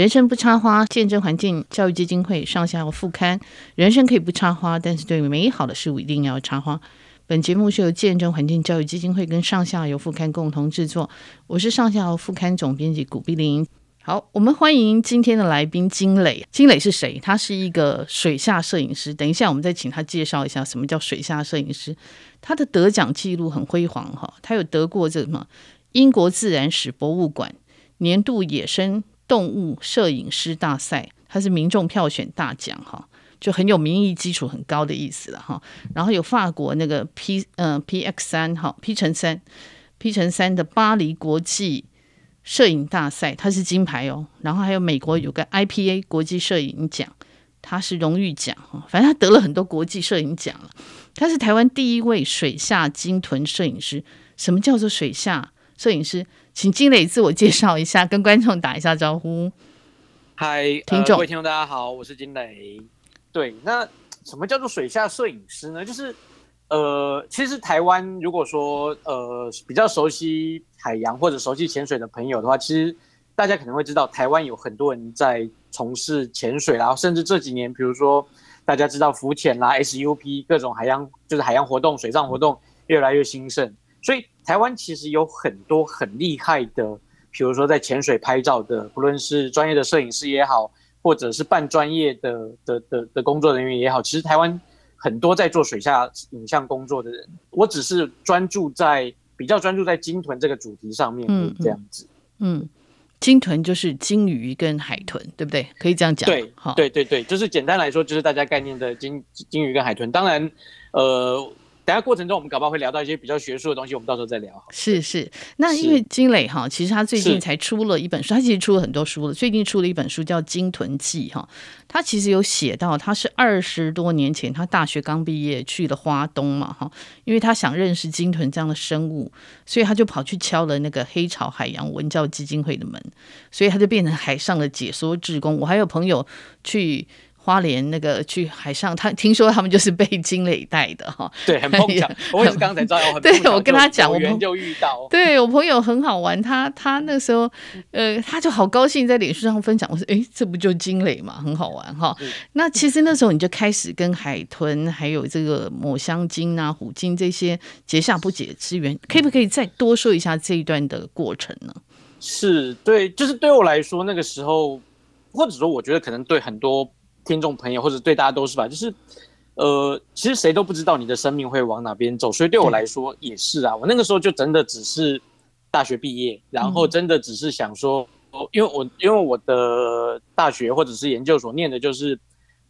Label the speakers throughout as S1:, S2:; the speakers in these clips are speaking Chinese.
S1: 人生不插花，见证环境教育基金会上下游副刊。人生可以不插花，但是对美好的事物一定要插花。本节目是由见证环境教育基金会跟上下游副刊共同制作。我是上下游副刊总编辑古碧玲。好，我们欢迎今天的来宾金磊。金磊是谁？他是一个水下摄影师。等一下，我们再请他介绍一下什么叫水下摄影师。他的得奖记录很辉煌哈，他有得过这什么英国自然史博物馆年度野生动物摄影师大赛，它是民众票选大奖哈。就很有民意基础很高的意思了哈，然后有法国那个 P、呃、P X 三哈 P 乘三 P 乘三的巴黎国际摄影大赛，它是金牌哦，然后还有美国有个 I P A 国际摄影奖，它是荣誉奖哈，反正他得了很多国际摄影奖了，他是台湾第一位水下鲸豚摄影师。什么叫做水下摄影师？请金磊自我介绍一下，跟观众打一下招呼。
S2: 嗨，
S1: 听众、呃、
S2: 各位听众大家好，我是金磊。对，那什么叫做水下摄影师呢？就是，呃，其实台湾如果说呃比较熟悉海洋或者熟悉潜水的朋友的话，其实大家可能会知道，台湾有很多人在从事潜水，然后甚至这几年，比如说大家知道浮潜啦、SUP 各种海洋就是海洋活动、水上活动越来越兴盛，所以台湾其实有很多很厉害的，比如说在潜水拍照的，不论是专业的摄影师也好。或者是半专业的的的的工作人员也好，其实台湾很多在做水下影像工作的人，我只是专注在比较专注在鲸豚这个主题上面，嗯，这样子，
S1: 嗯，鲸豚就是鲸鱼跟海豚，对不对？可以这样讲，
S2: 对，好，对对对，就是简单来说，就是大家概念的鲸鲸鱼跟海豚，当然，呃。等下过程中，我们搞不好会聊到一些比较学术的东西，我们到时候再聊。
S1: 是是，那因为金磊哈，其实他最近才出了一本书，他其实出了很多书了。最近出了一本书叫《鲸豚记》哈，他其实有写到，他是二十多年前，他大学刚毕业去了花东嘛哈，因为他想认识鲸豚这样的生物，所以他就跑去敲了那个黑潮海洋文教基金会的门，所以他就变成海上的解说志工。我还有朋友去。花莲那个去海上，他听说他们就是被金雷带的哈，
S2: 对，很碰巧。我也是刚才知道，
S1: 对我跟他讲，我
S2: 朋友就遇到，
S1: 对我朋友很好玩，他他那时候呃，他就好高兴在脸书上分享，我说哎，这不就金雷嘛，很好玩哈。那其实那时候你就开始跟海豚还有这个抹香鲸啊、虎鲸这些结下不解之缘，可以不可以再多说一下这一段的过程呢？
S2: 是对，就是对我来说那个时候，或者说我觉得可能对很多。听众朋友，或者对大家都是吧，就是，呃，其实谁都不知道你的生命会往哪边走，所以对我来说也是啊。我那个时候就真的只是大学毕业，然后真的只是想说，嗯、因为我因为我的大学或者是研究所念的就是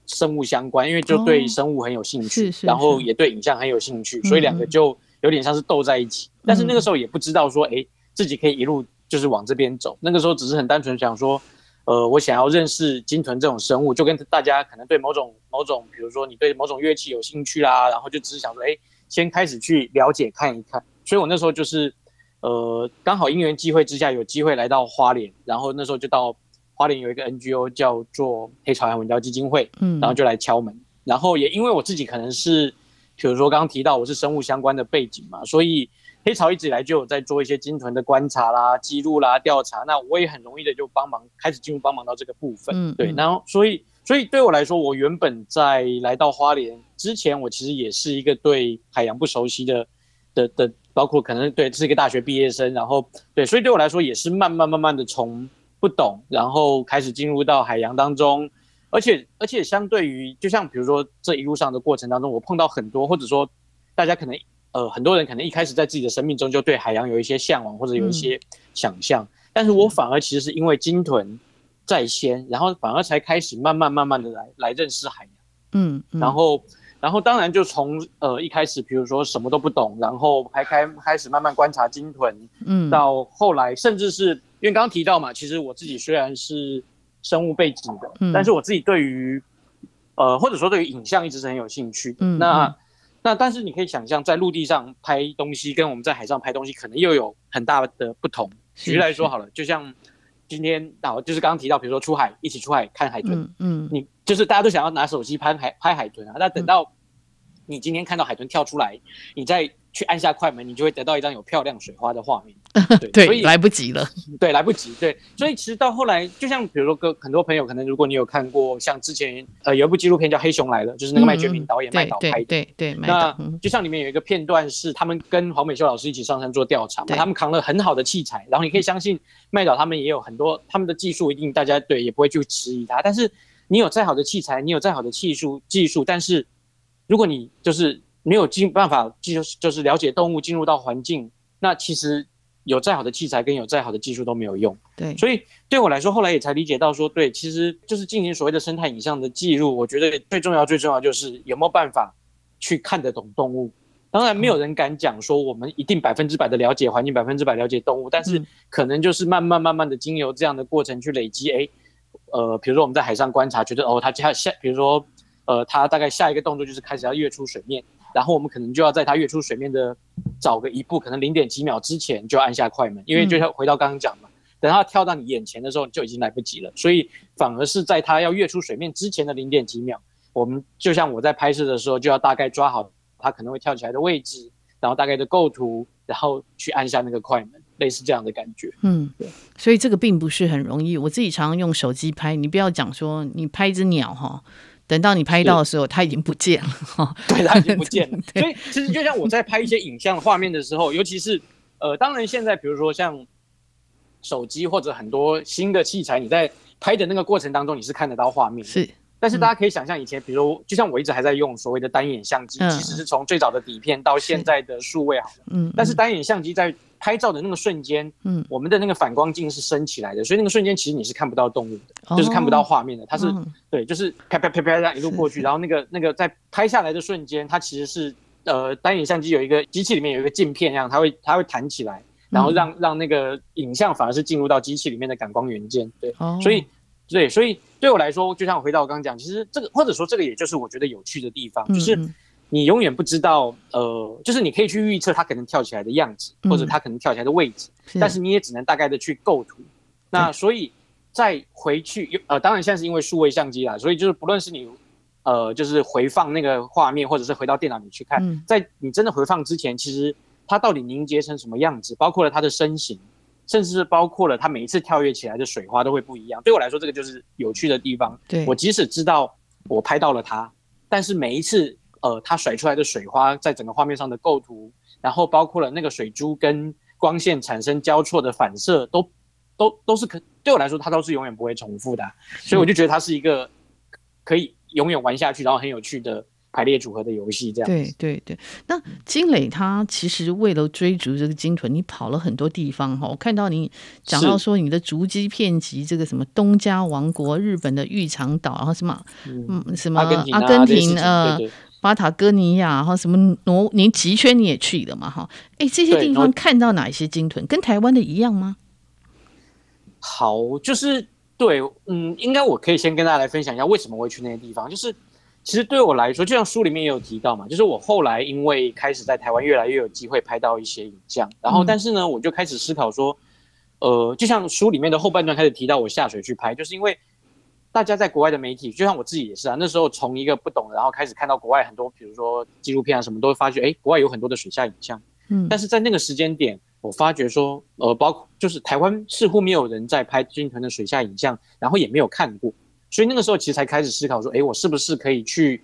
S2: 生物相关，因为就对生物很有兴趣，哦、然后也对影像很有兴趣，所以两个就有点像是斗在一起。嗯、但是那个时候也不知道说，哎，自己可以一路就是往这边走。那个时候只是很单纯想说。呃，我想要认识鲸豚这种生物，就跟大家可能对某种某种，比如说你对某种乐器有兴趣啦，然后就只是想说，哎，先开始去了解看一看。所以我那时候就是，呃，刚好因缘际会之下有机会来到花莲，然后那时候就到花莲有一个 NGO 叫做黑潮海洋文教基金会，嗯，然后就来敲门，然后也因为我自己可能是，比如说刚刚提到我是生物相关的背景嘛，所以。黑潮一直以来就有在做一些鲸豚的观察啦、记录啦、调查，那我也很容易的就帮忙开始进入帮忙到这个部分。嗯，对，然后所以所以对我来说，我原本在来到花莲之前，我其实也是一个对海洋不熟悉的的的，包括可能对是一个大学毕业生，然后对，所以对我来说也是慢慢慢慢的从不懂，然后开始进入到海洋当中，而且而且相对于就像比如说这一路上的过程当中，我碰到很多或者说大家可能。呃，很多人可能一开始在自己的生命中就对海洋有一些向往或者有一些想象，嗯、但是我反而其实是因为鲸豚在先，然后反而才开始慢慢慢慢的来来认识海洋。嗯，嗯然后然后当然就从呃一开始，比如说什么都不懂，然后还开开始慢慢观察鲸豚，嗯，到后来甚至是因为刚刚提到嘛，其实我自己虽然是生物背景的，嗯、但是我自己对于呃或者说对于影像一直是很有兴趣的。嗯，那。那但是你可以想象，在陆地上拍东西跟我们在海上拍东西，可能又有很大的不同。举例来说好了，就像今天啊，就是刚刚提到，比如说出海一起出海看海豚，嗯，你就是大家都想要拿手机拍海拍海豚啊。那等到你今天看到海豚跳出来，你在去按下快门，你就会得到一张有漂亮水花的画面。
S1: 对，对，所以来不及了。
S2: 对，来不及。对，所以其实到后来，就像比如说，跟很多朋友可能，如果你有看过，像之前呃有一部纪录片叫《黑熊来了》，就是那个麦觉明导演麦导拍的。
S1: 对对对。
S2: 那就像里面有一个片段是他们跟黄美秀老师一起上山做调查嘛，他们扛了很好的器材，然后你可以相信麦导他们也有很多他们的技术，一定大家对也不会去质疑他。但是你有再好的器材，你有再好的技术技术，但是如果你就是没有进办法，就是就是了解动物进入到环境，那其实。有再好的器材跟有再好的技术都没有用。
S1: 对，
S2: 所以对我来说，后来也才理解到说，对，其实就是进行所谓的生态影像的记录。我觉得最重要、最重要就是有没有办法去看得懂动物。当然，没有人敢讲说我们一定百分之百的了解环境，百分之百了解动物。但是可能就是慢慢慢慢的经由这样的过程去累积。哎，呃，比如说我们在海上观察，觉得哦，它下下，比如说呃，它大概下一个动作就是开始要跃出水面。然后我们可能就要在它跃出水面的找个一步，可能零点几秒之前就按下快门，因为就像回到刚刚讲嘛，等它跳到你眼前的时候就已经来不及了，所以反而是在它要跃出水面之前的零点几秒，我们就像我在拍摄的时候就要大概抓好它可能会跳起来的位置，然后大概的构图，然后去按下那个快门，类似这样的感觉。
S1: 嗯，对，所以这个并不是很容易。我自己常常用手机拍，你不要讲说你拍一只鸟哈。等到你拍到的时候，它已经不见了哈。
S2: 对，它已经不见了。所以其实就像我在拍一些影像画面的时候，尤其是呃，当然现在比如说像手机或者很多新的器材，你在拍的那个过程当中，你是看得到画面。
S1: 是。
S2: 但是大家可以想象，以前比如就像我一直还在用所谓的单眼相机，其实是从最早的底片到现在的数位好了。嗯。但是单眼相机在拍照的那个瞬间，嗯，我们的那个反光镜是升起来的，所以那个瞬间其实你是看不到动物的，哦、就是看不到画面的。它是、嗯、对，就是啪啪啪啪这样一路过去，然后那个那个在拍下来的瞬间，它其实是呃单眼相机有一个机器里面有一个镜片一样，它会它会弹起来，然后让、嗯、让那个影像反而是进入到机器里面的感光元件。对，哦、所以对，所以对我来说，就像我回到我刚刚讲，其实这个或者说这个也就是我觉得有趣的地方，就是。嗯你永远不知道，呃，就是你可以去预测它可能跳起来的样子，或者它可能跳起来的位置，嗯、但是你也只能大概的去构图。那所以再回去，呃，当然现在是因为数位相机啦，所以就是不论是你，呃，就是回放那个画面，或者是回到电脑里去看，嗯、在你真的回放之前，其实它到底凝结成什么样子，包括了它的身形，甚至是包括了它每一次跳跃起来的水花都会不一样。对我来说，这个就是有趣的地方。
S1: 对，
S2: 我即使知道我拍到了它，但是每一次。呃，它甩出来的水花在整个画面上的构图，然后包括了那个水珠跟光线产生交错的反射，都都都是可对我来说，它都是永远不会重复的，所以我就觉得它是一个可以永远玩下去，然后很有趣的排列组合的游戏。这样
S1: 对对对。那金磊他其实为了追逐这个鲸豚，你跑了很多地方哈。我看到你讲到说你的足迹遍及这个什么东加王国、日本的玉长岛，然后什么嗯什么阿根廷呃。巴塔哥尼亚然后，什么挪连极圈你也去了嘛哈？哎，这些地方看到哪一些鲸豚？跟台湾的一样吗？
S2: 好，就是对，嗯，应该我可以先跟大家来分享一下为什么我会去那些地方。就是其实对我来说，就像书里面也有提到嘛，就是我后来因为开始在台湾越来越有机会拍到一些影像，然后但是呢，我就开始思考说，呃，就像书里面的后半段开始提到我下水去拍，就是因为。大家在国外的媒体，就像我自己也是啊。那时候从一个不懂，然后开始看到国外很多，比如说纪录片啊什么，都会发觉，哎，国外有很多的水下影像。嗯，但是在那个时间点，我发觉说，呃，包括就是台湾似乎没有人在拍军团的水下影像，然后也没有看过，所以那个时候其实才开始思考说，哎，我是不是可以去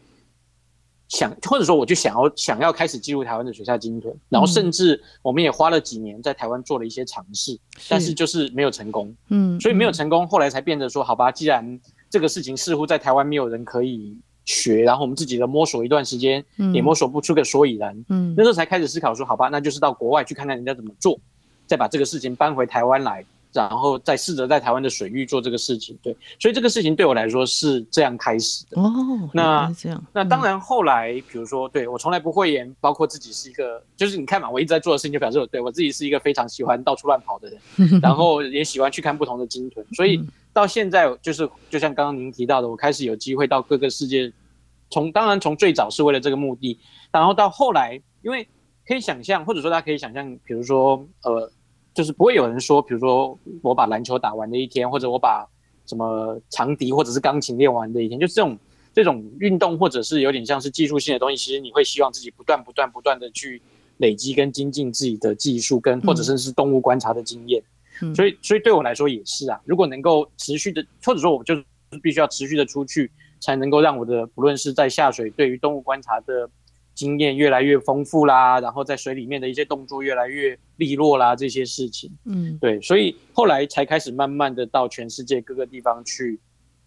S2: 想，或者说我就想要想要开始记录台湾的水下鲸豚，然后甚至我们也花了几年在台湾做了一些尝试，但是就是没有成功。嗯，所以没有成功，后来才变得说，好吧，既然这个事情似乎在台湾没有人可以学，然后我们自己的摸索一段时间，也摸索不出个所以然。嗯，那时候才开始思考说，好吧，那就是到国外去看看人家怎么做，再把这个事情搬回台湾来，然后再试着在台湾的水域做这个事情。对，所以这个事情对我来说是这样开始的。哦，那这样，那当然后来，比如说，对我从来不讳言，包括自己是一个，就是你看嘛，我一直在做的事情，就表示我对我自己是一个非常喜欢到处乱跑的人，然后也喜欢去看不同的鲸豚，所以。到现在就是，就像刚刚您提到的，我开始有机会到各个世界，从当然从最早是为了这个目的，然后到后来，因为可以想象，或者说大家可以想象，比如说呃，就是不会有人说，比如说我把篮球打完的一天，或者我把什么长笛或者是钢琴练完的一天，就是这种这种运动或者是有点像是技术性的东西，其实你会希望自己不断不断不断的去累积跟精进自己的技术，跟或者甚至是动物观察的经验。嗯，所以所以对我来说也是啊，如果能够持续的，或者说我就是必须要持续的出去，才能够让我的不论是在下水对于动物观察的经验越来越丰富啦，然后在水里面的一些动作越来越利落啦，这些事情，嗯，对，所以后来才开始慢慢的到全世界各个地方去，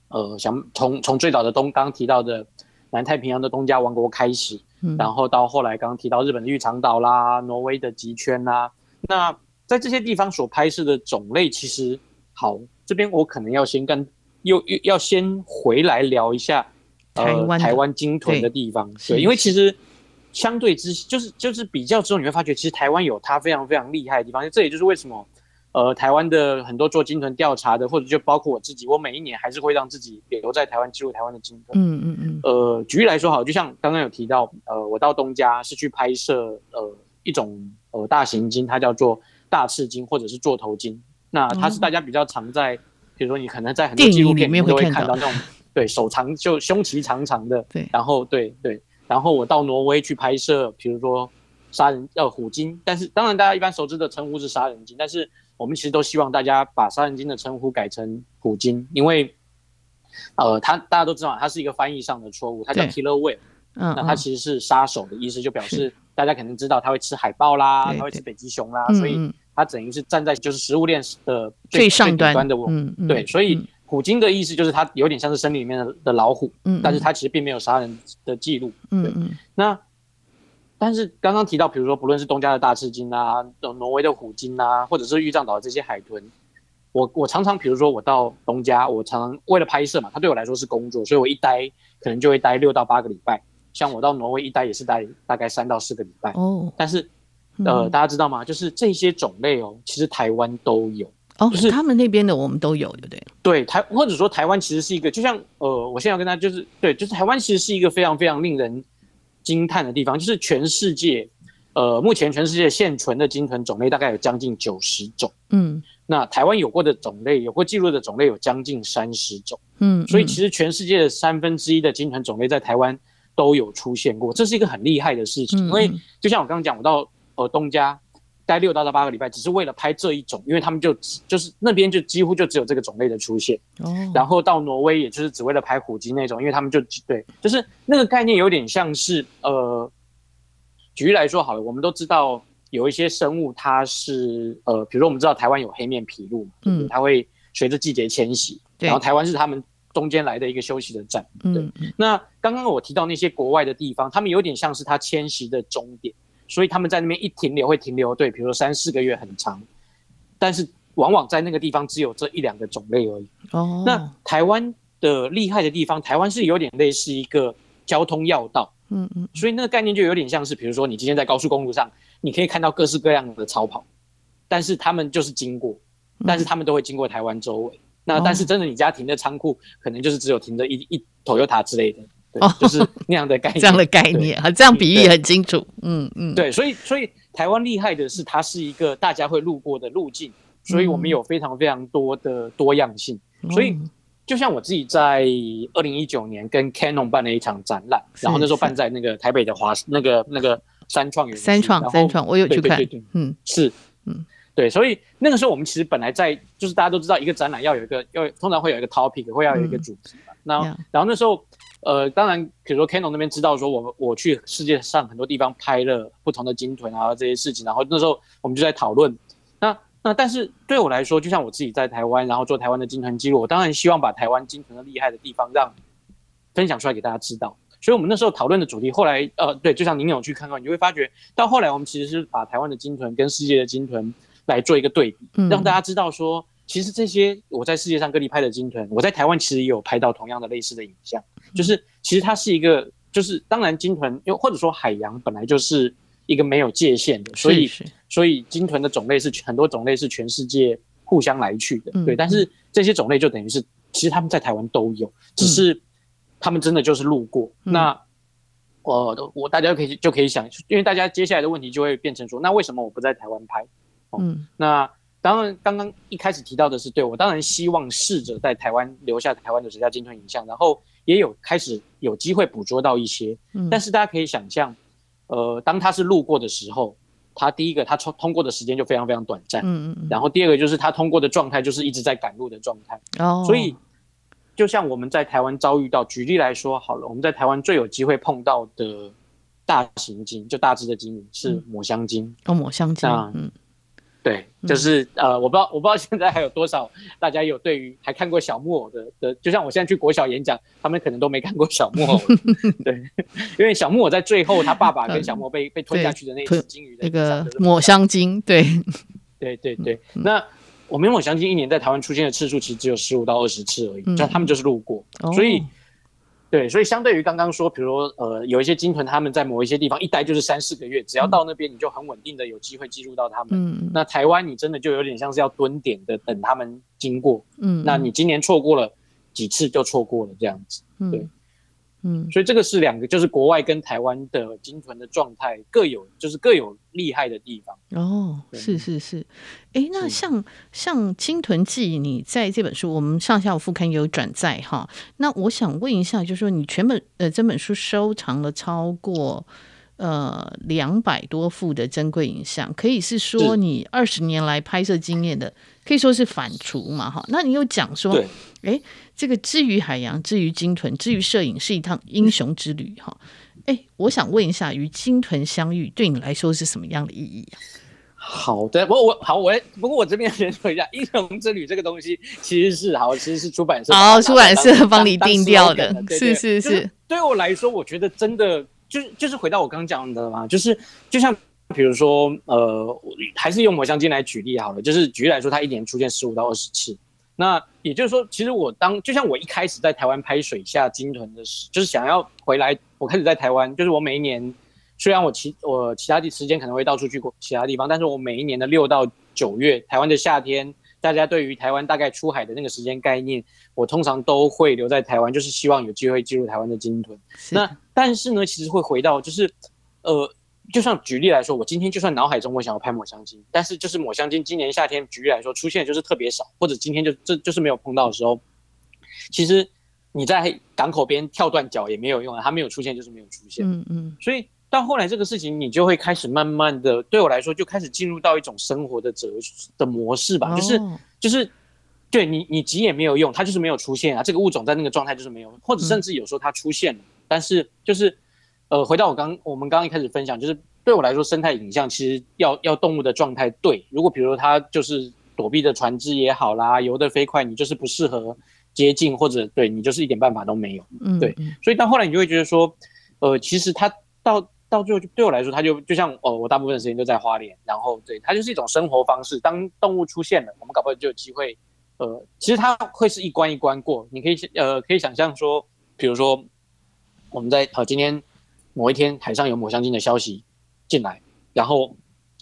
S2: 呃，想从从最早的东刚刚提到的南太平洋的东加王国开始，嗯，然后到后来刚刚提到日本的玉长岛啦，挪威的极圈啦，那在这些地方所拍摄的种类，其实好，这边我可能要先跟又又要先回来聊一下，呃，台湾台湾鲸豚的地方，对，对，因为其实。相对之，就是就是比较之后，你会发觉其实台湾有它非常非常厉害的地方。这也就是为什么，呃，台湾的很多做鲸豚调查的，或者就包括我自己，我每一年还是会让自己留在台湾记录台湾的鲸豚。嗯嗯嗯。呃，举例来说，好，就像刚刚有提到，呃，我到东家是去拍摄呃一种呃大型鲸，它叫做大翅鲸或者是座头鲸。那它是大家比较常在，嗯、比如说你可能在很多纪录片里面都会看到那种，对手长就胸鳍长长的，对，然后对对。然后我到挪威去拍摄，比如说杀人呃虎鲸，但是当然大家一般熟知的称呼是杀人鲸，但是我们其实都希望大家把杀人鲸的称呼改成虎鲸，因为呃它大家都知道它是一个翻译上的错误，它叫 killer whale，嗯，那它其实是杀手的意思，就表示大家肯定知道它会吃海豹啦，它会吃北极熊啦，所以它等于是站在就是食物链的最，最上端的，对，所以。嗯虎鲸的意思就是它有点像是森林里面的的老虎，嗯，但是它其实并没有杀人的记录，嗯嗯。那但是刚刚提到，比如说不论是东家的大翅鲸啊，挪威的虎鲸啊，或者是玉藏岛的这些海豚，我我常常比如说我到东家，我常常为了拍摄嘛，它对我来说是工作，所以我一待可能就会待六到八个礼拜。像我到挪威一待也是待大概三到四个礼拜。哦，但是呃，大家知道吗？就是这些种类哦，其实台湾都有。
S1: 哦，就是他们那边的我们都有，对不对？
S2: 对，台或者说台湾其实是一个，就像呃，我现在要跟他就是对，就是台湾其实是一个非常非常令人惊叹的地方，就是全世界呃，目前全世界现存的鲸豚种类大概有将近九十种，嗯，那台湾有过的种类，有过记录的种类有将近三十种，嗯，所以其实全世界的三分之一的鲸豚种类在台湾都有出现过，这是一个很厉害的事情，嗯，因为就像我刚刚讲，我到呃东加。待六到到八个礼拜，只是为了拍这一种，因为他们就就是那边就几乎就只有这个种类的出现。哦。然后到挪威，也就是只为了拍虎鲸那种，因为他们就对，就是那个概念有点像是呃，举例来说好了，我们都知道有一些生物，它是呃，比如说我们知道台湾有黑面琵鹭嘛，嗯，它会随着季节迁徙，然后台湾是他们中间来的一个休息的站。对。嗯。那刚刚我提到那些国外的地方，他们有点像是它迁徙的终点。所以他们在那边一停留会停留，对，比如说三四个月很长，但是往往在那个地方只有这一两个种类而已。哦，那台湾的厉害的地方，台湾是有点类似一个交通要道。嗯嗯，所以那个概念就有点像是，比如说你今天在高速公路上，你可以看到各式各样的超跑，但是他们就是经过，但是他们都会经过台湾周围。那但是真的你家停的仓库，可能就是只有停着一一 Toyota 之类的。对，就是那样的概念，这样的概念，哈，这样比喻很清楚。嗯嗯，对，所以所以台湾厉害的是，它是一个大家会路过的路径，所以我们有非常非常多的多样性。嗯、所以就像我自己在二零一九年跟 Canon 办了一场展览，然后那时候办在那个台北的华那个那个三创园，
S1: 三创三创，我有去看。对对对对，嗯，
S2: 是，嗯，对，所以那个时候我们其实本来在就是大家都知道，一个展览要有一个要通常会有一个 topic，会要有一个主题嘛。那、嗯、然后那时候。呃，当然，比如说 Canon 那边知道说，我我去世界上很多地方拍了不同的鲸豚啊这些事情，然后那时候我们就在讨论。那那但是对我来说，就像我自己在台湾，然后做台湾的鲸豚记录，我当然希望把台湾鲸豚的厉害的地方让分享出来给大家知道。所以我们那时候讨论的主题，后来呃，对，就像您有去看看，你就会发觉到后来我们其实是把台湾的鲸豚跟世界的鲸豚来做一个对比，让大家知道说。其实这些我在世界上各地拍的鲸豚，我在台湾其实也有拍到同样的类似的影像，就是其实它是一个，就是当然鲸豚又或者说海洋本来就是一个没有界限的，所以所以鲸豚的种类是很多种类是全世界互相来去的，对。但是这些种类就等于是其实他们在台湾都有，只是他们真的就是路过。那我我大家可以就可以想，因为大家接下来的问题就会变成说，那为什么我不在台湾拍？嗯，那。当然，刚刚一开始提到的是，对，我当然希望试着在台湾留下台湾的最佳鲸豚影像，然后也有开始有机会捕捉到一些。嗯，但是大家可以想象，呃，当他是路过的时候，他第一个他通通过的时间就非常非常短暂，
S1: 嗯嗯，
S2: 然后第二个就是他通过的状态就是一直在赶路的状态，
S1: 哦，
S2: 所以就像我们在台湾遭遇到，举例来说好了，我们在台湾最有机会碰到的大型鲸，就大只的鲸鱼是抹香鲸，
S1: 嗯，哦，抹香鲸，嗯。
S2: 对，就是呃，我不知道，我不知道现在还有多少大家有对于还看过小木偶的的，就像我现在去国小演讲，他们可能都没看过小木偶。对，因为小木偶在最后，他爸爸跟小木偶被被吞下去的那只金鱼的
S1: 那个抹香鲸，对，
S2: 对对对。那我们抹香鲸一年在台湾出现的次数其实只有十五到二十次而已，就他们就是路过，所以。对，所以相对于刚刚说，比如说，呃，有一些鲸豚，他们在某一些地方一待就是三四个月，只要到那边，你就很稳定的有机会记录到他们。嗯，那台湾你真的就有点像是要蹲点的等他们经过。嗯，那你今年错过了几次就错过了这样子。对。嗯，所以这个是两个，就是国外跟台湾的鲸豚的状态各有，就是各有厉害的地方。
S1: 哦，是是是，哎，那像像《鲸豚记》，你在这本书，我们上下午副刊也有转载哈。那我想问一下，就是说你全本呃这本书收藏了超过呃两百多幅的珍贵影像，可以是说你二十年来拍摄经验的，可以说是反刍嘛哈。那你有讲说，哎。这个之于海洋，之于鲸豚，之于摄影，是一趟英雄之旅哈。哎，我想问一下，与鲸豚相遇对你来说是什么样的意义啊？
S2: 好的，我我好，我不过我这边先说一下，英雄之旅这个东西其实是好，其实是出版社
S1: 好，出版社帮你定调的，是是是。
S2: 对我来说，我觉得真的就是就是回到我刚刚讲的嘛，就是就像比如说呃，还是用抹香鲸来举例好了，就是举例来说，它一年出现十五到二十次。那也就是说，其实我当就像我一开始在台湾拍水下鲸豚的时，就是想要回来，我开始在台湾，就是我每一年，虽然我其我其他的时间可能会到处去过其他地方，但是我每一年的六到九月，台湾的夏天，大家对于台湾大概出海的那个时间概念，我通常都会留在台湾，就是希望有机会进入台湾的鲸豚。那但是呢，其实会回到就是，呃。就像举例来说，我今天就算脑海中我想要拍抹香鲸，但是就是抹香鲸今年夏天举例来说出现就是特别少，或者今天就这就是没有碰到的时候，其实你在港口边跳断脚也没有用啊，它没有出现就是没有出现。嗯嗯。所以到后来这个事情，你就会开始慢慢的对我来说就开始进入到一种生活的哲的模式吧，就是就是对你你急也没有用，它就是没有出现啊，这个物种在那个状态就是没有，或者甚至有时候它出现了，但是就是。呃，回到我刚我们刚刚一开始分享，就是对我来说，生态影像其实要要动物的状态对。如果比如说它就是躲避的船只也好啦，游得飞快，你就是不适合接近，或者对你就是一点办法都没有。嗯，对。所以到后来你就会觉得说，呃，其实它到到最后对我来说，它就就像哦，我大部分时间都在花莲，然后对它就是一种生活方式。当动物出现了，我们搞不好就有机会。呃，其实它会是一关一关过，你可以呃可以想象说，比如说我们在呃今天。某一天海上有抹香鲸的消息进来，然后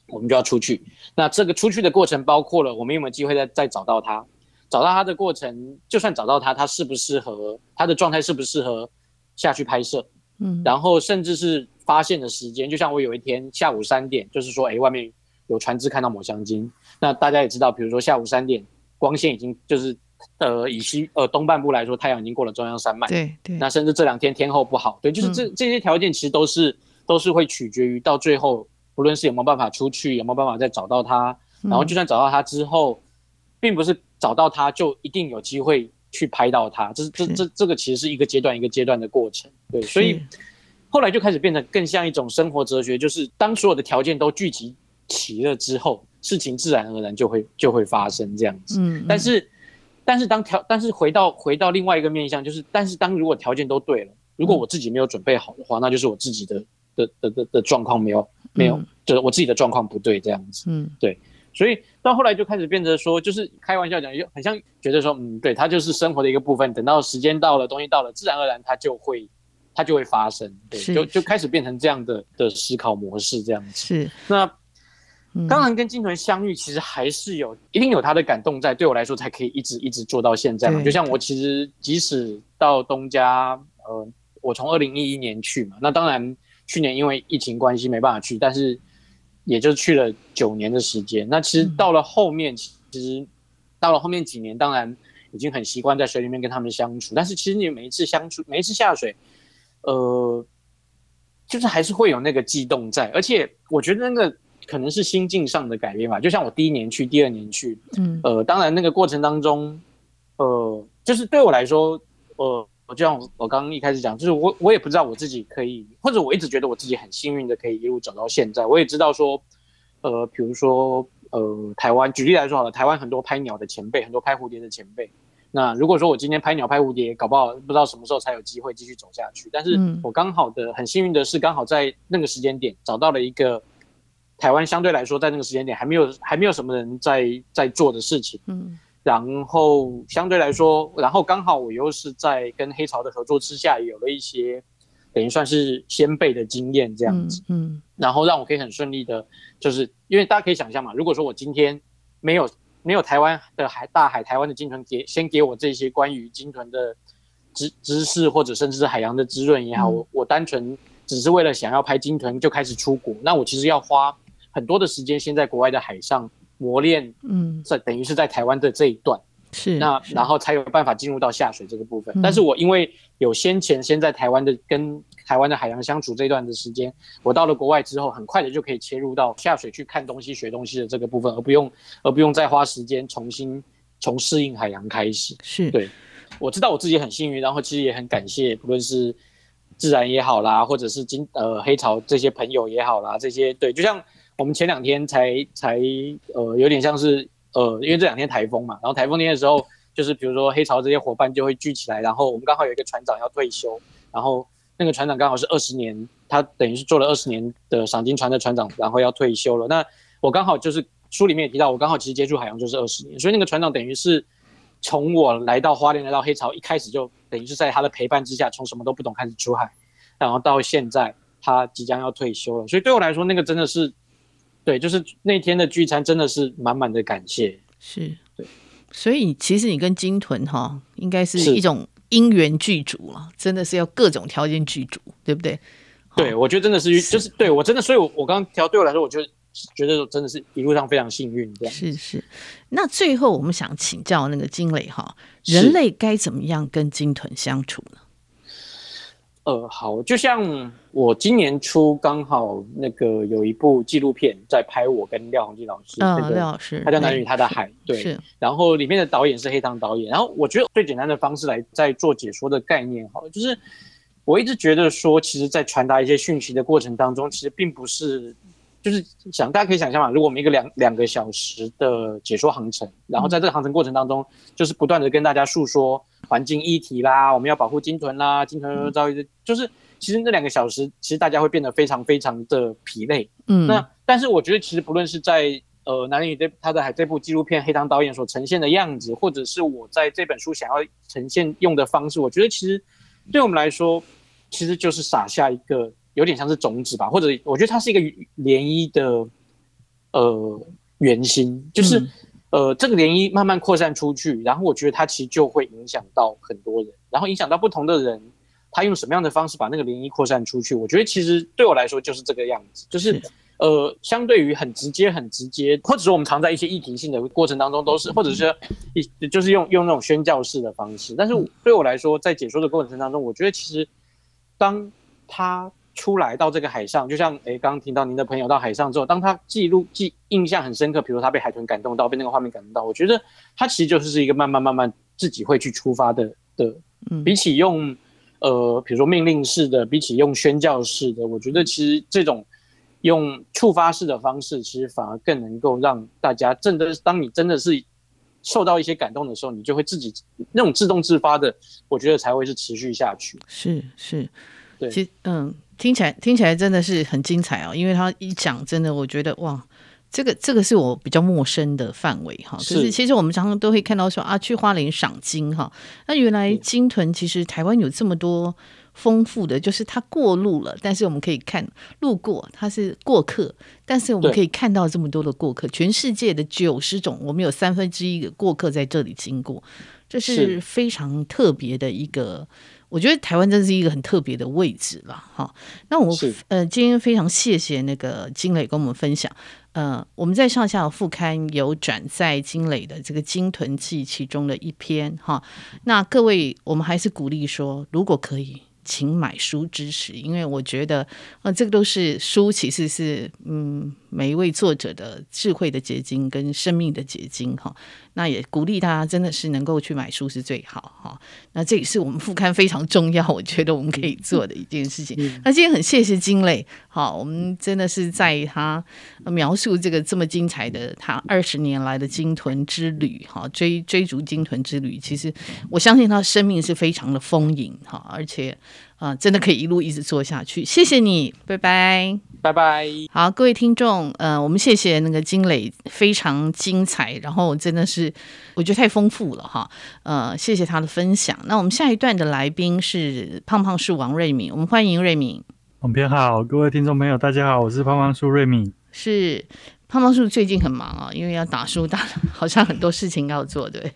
S2: 我们就要出去。那这个出去的过程包括了我们有没有机会再再找到它？找到它的过程，就算找到它，它适不适合？它的状态适不适合下去拍摄？嗯，然后甚至是发现的时间，就像我有一天下午三点，就是说，哎，外面有船只看到抹香鲸。那大家也知道，比如说下午三点，光线已经就是。呃，以西呃东半部来说，太阳已经过了中央山脉。对对。那甚至这两天天候不好，对，就是这、嗯、这些条件其实都是都是会取决于到最后，不论是有没有办法出去，有没有办法再找到它。然后就算找到它之后，嗯、并不是找到它就一定有机会去拍到它。这是这这这个其实是一个阶段一个阶段的过程。对，所以后来就开始变得更像一种生活哲学，就是当所有的条件都聚集齐了之后，事情自然而然就会就会发生这样子。嗯，但是。但是当条，但是回到回到另外一个面向，就是，但是当如果条件都对了，如果我自己没有准备好的话，嗯、那就是我自己的的的的的状况没有没有，就是我自己的状况不对这样子。嗯，对。所以到后来就开始变成说，就是开玩笑讲，就很像觉得说，嗯，对，它就是生活的一个部分。等到时间到了，东西到了，自然而然它就会它就会发生。对，就就开始变成这样的的思考模式这样子。是。那。当然，跟金豚相遇，其实还是有一定有它的感动在。对我来说，才可以一直一直做到现在嘛。就像我其实即使到东家，呃，我从二零一一年去嘛，那当然去年因为疫情关系没办法去，但是也就去了九年的时间。那其实到了后面，其实到了后面几年，当然已经很习惯在水里面跟他们相处。但是其实你每一次相处，每一次下水，呃。就是还是会有那个悸动在，而且我觉得那个可能是心境上的改变吧。就像我第一年去，第二年去，嗯，呃，当然那个过程当中，呃，就是对我来说，呃，就像我刚刚一开始讲，就是我我也不知道我自己可以，或者我一直觉得我自己很幸运的可以一路走到现在。我也知道说，呃，比如说，呃，台湾举例来说好了，台湾很多拍鸟的前辈，很多拍蝴蝶的前辈。那如果说我今天拍鸟拍蝴蝶，搞不好不知道什么时候才有机会继续走下去。但是我刚好的很幸运的是，刚好在那个时间点找到了一个台湾相对来说在那个时间点还没有还没有什么人在在做的事情。嗯，然后相对来说，然后刚好我又是在跟黑潮的合作之下，有了一些等于算是先辈的经验这样子。嗯，然后让我可以很顺利的，就是因为大家可以想象嘛，如果说我今天没有。没有台湾的海大海，台湾的鲸豚给先给我这些关于鲸豚的知知识，或者甚至是海洋的滋润也好，我我单纯只是为了想要拍鲸豚就开始出国，那我其实要花很多的时间先在国外的海上磨练，嗯，在等于是在台湾的这一段。是那，然后才有办法进入到下水这个部分。但是我因为有先前先在台湾的跟台湾的海洋相处这段的时间，我到了国外之后，很快的就可以切入到下水去看东西、学东西的这个部分，而不用而不用再花时间重新从适应海洋开始。是对，我知道我自己很幸运，然后其实也很感谢，不论是自然也好啦，或者是金呃黑潮这些朋友也好啦，这些对，就像我们前两天才才呃有点像是呃，因为这两天台风嘛，然后台风天的时候，就是比如说黑潮这些伙伴就会聚起来，然后我们刚好有一个船长要退休，然后。那个船长刚好是二十年，他等于是做了二十年的赏金船的船长，然后要退休了。那我刚好就是书里面也提到，我刚好其实接触海洋就是二十年，所以那个船长等于是从我来到花莲来到黑潮一开始就等于是在他的陪伴之下，从什么都不懂开始出海，然后到现在他即将要退休了。所以对我来说，那个真的是，对，就是那天的聚餐真的是满满的感谢。
S1: 是，对，所以其实你跟金屯哈，应该是一种。因缘具足了，真的是要各种条件具足，对不对？
S2: 对，我觉得真的是，是就是对我真的，所以我我刚刚调对我来说，我就觉得真的是一路上非常幸运，这样。
S1: 是是。那最后我们想请教那个金磊哈，人类该怎么样跟鲸豚相处呢？
S2: 呃，好，就像我今年初刚好那个有一部纪录片在拍我跟廖鸿基老师，
S1: 嗯、呃，廖老师，
S2: 他叫《男女他的海 》，对，
S1: 是。
S2: 然后里面的导演是黑糖导演，然后我觉得最简单的方式来在做解说的概念，好了，就是我一直觉得说，其实，在传达一些讯息的过程当中，其实并不是。就是想，大家可以想象嘛，如果我们一个两两个小时的解说航程，然后在这个航程过程当中，就是不断的跟大家诉说环境议题啦，我们要保护鲸豚啦，鲸豚遭遇，就是其实那两个小时，其实大家会变得非常非常的疲累。嗯，那但是我觉得，其实不论是在呃男与他的海这部纪录片黑糖导演所呈现的样子，或者是我在这本书想要呈现用的方式，我觉得其实对我们来说，其实就是撒下一个。有点像是种子吧，或者我觉得它是一个涟漪的呃圆心，就是、嗯、呃这个涟漪慢慢扩散出去，然后我觉得它其实就会影响到很多人，然后影响到不同的人，他用什么样的方式把那个涟漪扩散出去？我觉得其实对我来说就是这个样子，就是，是呃相对于很直接很直接，或者说我们常在一些议题性的过程当中都是，或者是一就是用用那种宣教式的方式，但是对我来说，在解说的过程当中，我觉得其实当他。出来到这个海上，就像诶，刚刚听到您的朋友到海上之后，当他记录记印象很深刻，比如他被海豚感动到，被那个画面感动到，我觉得他其实就是是一个慢慢慢慢自己会去出发的的，比起用呃，比如说命令式的，比起用宣教式的，我觉得其实这种用触发式的方式，其实反而更能够让大家真的，当你真的是受到一些感动的时候，你就会自己那种自动自发的，我觉得才会是持续下去。
S1: 是是，对，嗯。听起来听起来真的是很精彩哦，因为他一讲，真的我觉得哇，这个这个是我比较陌生的范围哈。是，可是其实我们常常都会看到说啊，去花莲赏金哈，那原来金屯其实台湾有这么多丰富的，就是它过路了，但是我们可以看路过，它是过客，但是我们可以看到这么多的过客，全世界的九十种，我们有三分之一的过客在这里经过，这是非常特别的一个。我觉得台湾真是一个很特别的位置了，哈。那我呃，今天非常谢谢那个金磊跟我们分享。呃，我们在上下游副刊有转载金磊的这个《金屯记》其中的一篇，哈。那各位，我们还是鼓励说，如果可以，请买书支持，因为我觉得，呃，这个都是书，其实是嗯，每一位作者的智慧的结晶跟生命的结晶哈。那也鼓励大家，真的是能够去买书是最好哈。那这也是我们副刊非常重要，我觉得我们可以做的一件事情。那今天很谢谢金磊，好，我们真的是在他描述这个这么精彩的他二十年来的鲸豚之旅哈，追追逐鲸豚之旅，其实我相信他生命是非常的丰盈哈，而且。啊，真的可以一路一直做下去。谢谢你，拜拜，
S2: 拜拜。
S1: 好，各位听众，呃，我们谢谢那个金磊，非常精彩，然后真的是我觉得太丰富了哈。呃，谢谢他的分享。那我们下一段的来宾是胖胖树王瑞敏，我们欢迎瑞闵。
S3: 网编好，各位听众朋友，大家好，我是胖胖树瑞敏。
S1: 是胖胖树最近很忙啊，因为要打书打，好像很多事情要做，对。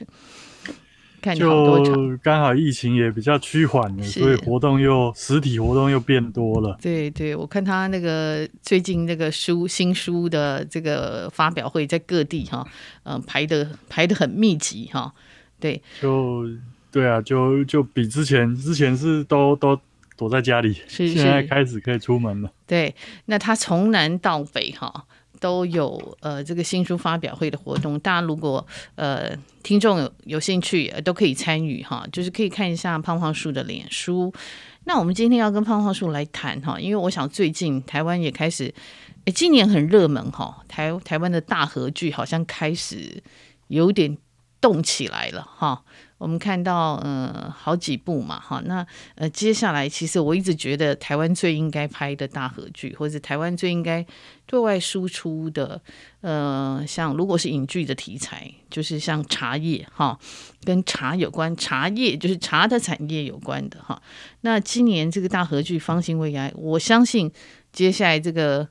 S3: 就刚好疫情也比较趋缓了，所以活动又实体活动又变多了。
S1: 对对，我看他那个最近那个书新书的这个发表会在各地哈，嗯、呃，排的排的很密集哈。对，
S3: 就对啊，就就比之前之前是都都躲在家里，现在开始可以出门了。
S1: 对，那他从南到北哈。都有呃这个新书发表会的活动，大家如果呃听众有有兴趣，都可以参与哈，就是可以看一下胖胖树的脸书。那我们今天要跟胖胖树来谈哈，因为我想最近台湾也开始，诶，今年很热门哈，台台湾的大合剧好像开始有点动起来了哈。我们看到，呃，好几部嘛，哈，那呃，接下来其实我一直觉得台湾最应该拍的大河剧，或者台湾最应该对外输出的，呃，像如果是影剧的题材，就是像茶叶，哈，跟茶有关，茶叶就是茶的产业有关的，哈。那今年这个大河剧方兴未艾，我相信接下来这个。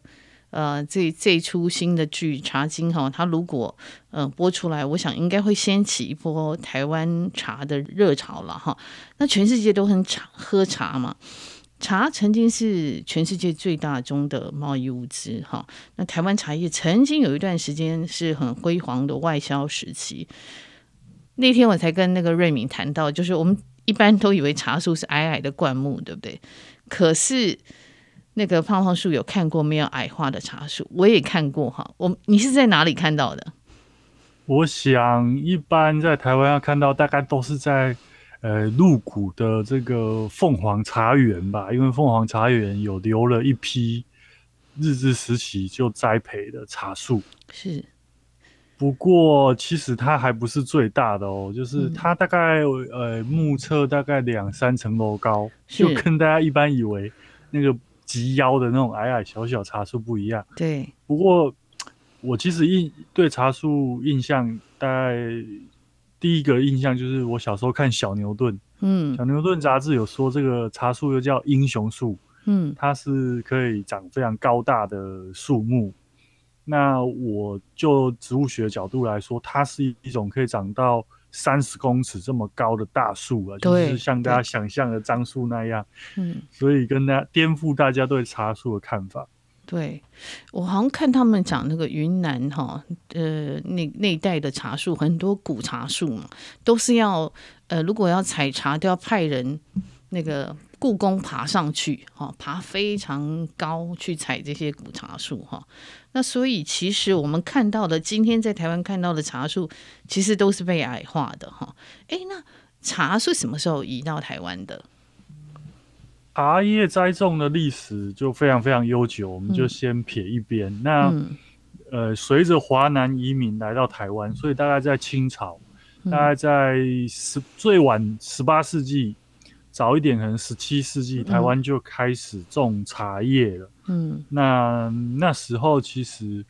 S1: 呃，这这出新的剧《茶经》哈，它如果呃播出来，我想应该会掀起一波台湾茶的热潮了哈。那全世界都很茶喝茶嘛，茶曾经是全世界最大宗的贸易物资哈。那台湾茶叶曾经有一段时间是很辉煌的外销时期。那天我才跟那个瑞敏谈到，就是我们一般都以为茶树是矮矮的灌木，对不对？可是。那个胖胖树有看过没有矮化的茶树？我也看过哈。我你是在哪里看到的？
S3: 我想一般在台湾要看到，大概都是在呃鹿谷的这个凤凰茶园吧，因为凤凰茶园有留了一批日治时期就栽培的茶树。
S1: 是。
S3: 不过其实它还不是最大的哦，就是它大概、嗯、呃目测大概两三层楼高，就跟大家一般以为那个。及腰的那种矮矮小小茶树不一样。
S1: 对，
S3: 不过我其实印对茶树印象，大概第一个印象就是我小时候看小牛顿，嗯，小牛顿杂志有说这个茶树又叫英雄树，嗯，它是可以长非常高大的树木。那我就植物学的角度来说，它是一种可以长到。三十公尺这么高的大树啊，就是像大家想象的樟树那样，嗯，所以跟大家颠覆大家对茶树的看法。
S1: 对，我好像看他们讲那个云南哈，呃，那那一带的茶树很多古茶树嘛，都是要呃，如果要采茶，都要派人那个。故宫爬上去，哈，爬非常高去采这些古茶树，哈。那所以其实我们看到的，今天在台湾看到的茶树，其实都是被矮化的，哈。哎，那茶是什么时候移到台湾的？
S3: 茶叶栽种的历史就非常非常悠久，我们就先撇一边。嗯、那、嗯、呃，随着华南移民来到台湾，所以大概在清朝，大概在十最晚十八世纪。早一点，可能十七世纪，台湾就开始种茶叶了。嗯，那那时候其实，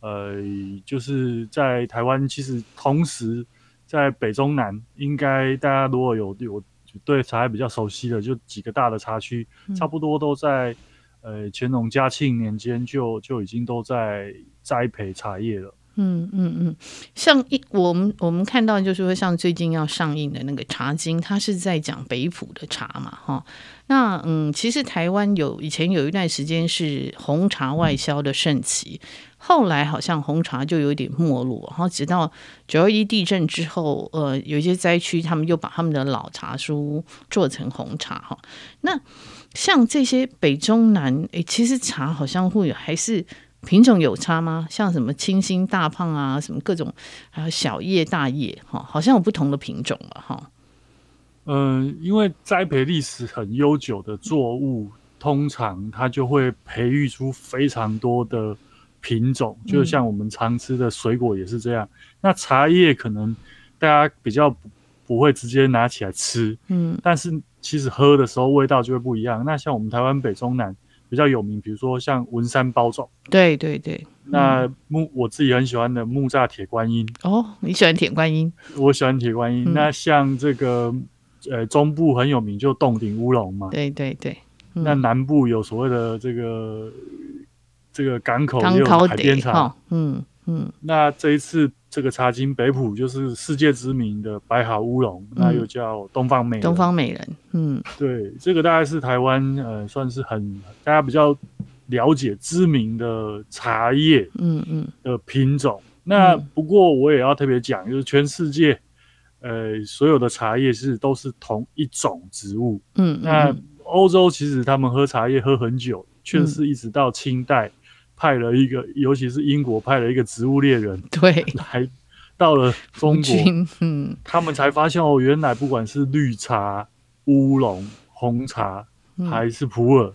S3: 呃，就是在台湾，其实同时在北中南，应该大家如果有有对茶叶比较熟悉的，就几个大的茶区，差不多都在呃乾隆嘉庆年间就就已经都在栽培茶叶了。
S1: 嗯嗯嗯，像一我们我们看到就是说，像最近要上映的那个《茶经》，它是在讲北埔的茶嘛，哈。那嗯，其实台湾有以前有一段时间是红茶外销的盛期，后来好像红茶就有点没落，然后直到九二一地震之后，呃，有一些灾区他们又把他们的老茶树做成红茶，哈。那像这些北中南，诶，其实茶好像会还是。品种有差吗？像什么清新大胖啊，什么各种，还有小叶大叶，哈，好像有不同的品种了，哈。
S3: 嗯，因为栽培历史很悠久的作物，通常它就会培育出非常多的品种，就像我们常吃的水果也是这样。嗯、那茶叶可能大家比较不不会直接拿起来吃，嗯，但是其实喝的时候味道就会不一样。那像我们台湾北中南。比较有名，比如说像文山包种，
S1: 对对对。
S3: 那木我自己很喜欢的木栅铁观音
S1: 哦，你喜欢铁观音？
S3: 我喜欢铁观音。嗯、那像这个呃中部很有名，就洞顶乌龙嘛。
S1: 对对对。嗯、
S3: 那南部有所谓的这个这个港口也有海边茶，嗯嗯。那这一次。这个茶经北埔就是世界知名的白毫乌龙，嗯、那又叫东方美人。
S1: 东方美人，嗯，
S3: 对，这个大概是台湾呃，算是很大家比较了解知名的茶叶，嗯嗯的品种。嗯嗯、那不过我也要特别讲，就是全世界呃所有的茶叶是都是同一种植物，嗯，那欧洲其实他们喝茶叶喝很久，确实一直到清代。嗯派了一个，尤其是英国派了一个植物猎人，
S1: 对，
S3: 来到了中国，
S1: 嗯，
S3: 他们才发现哦，原来不管是绿茶、乌龙、红茶还是普洱，嗯、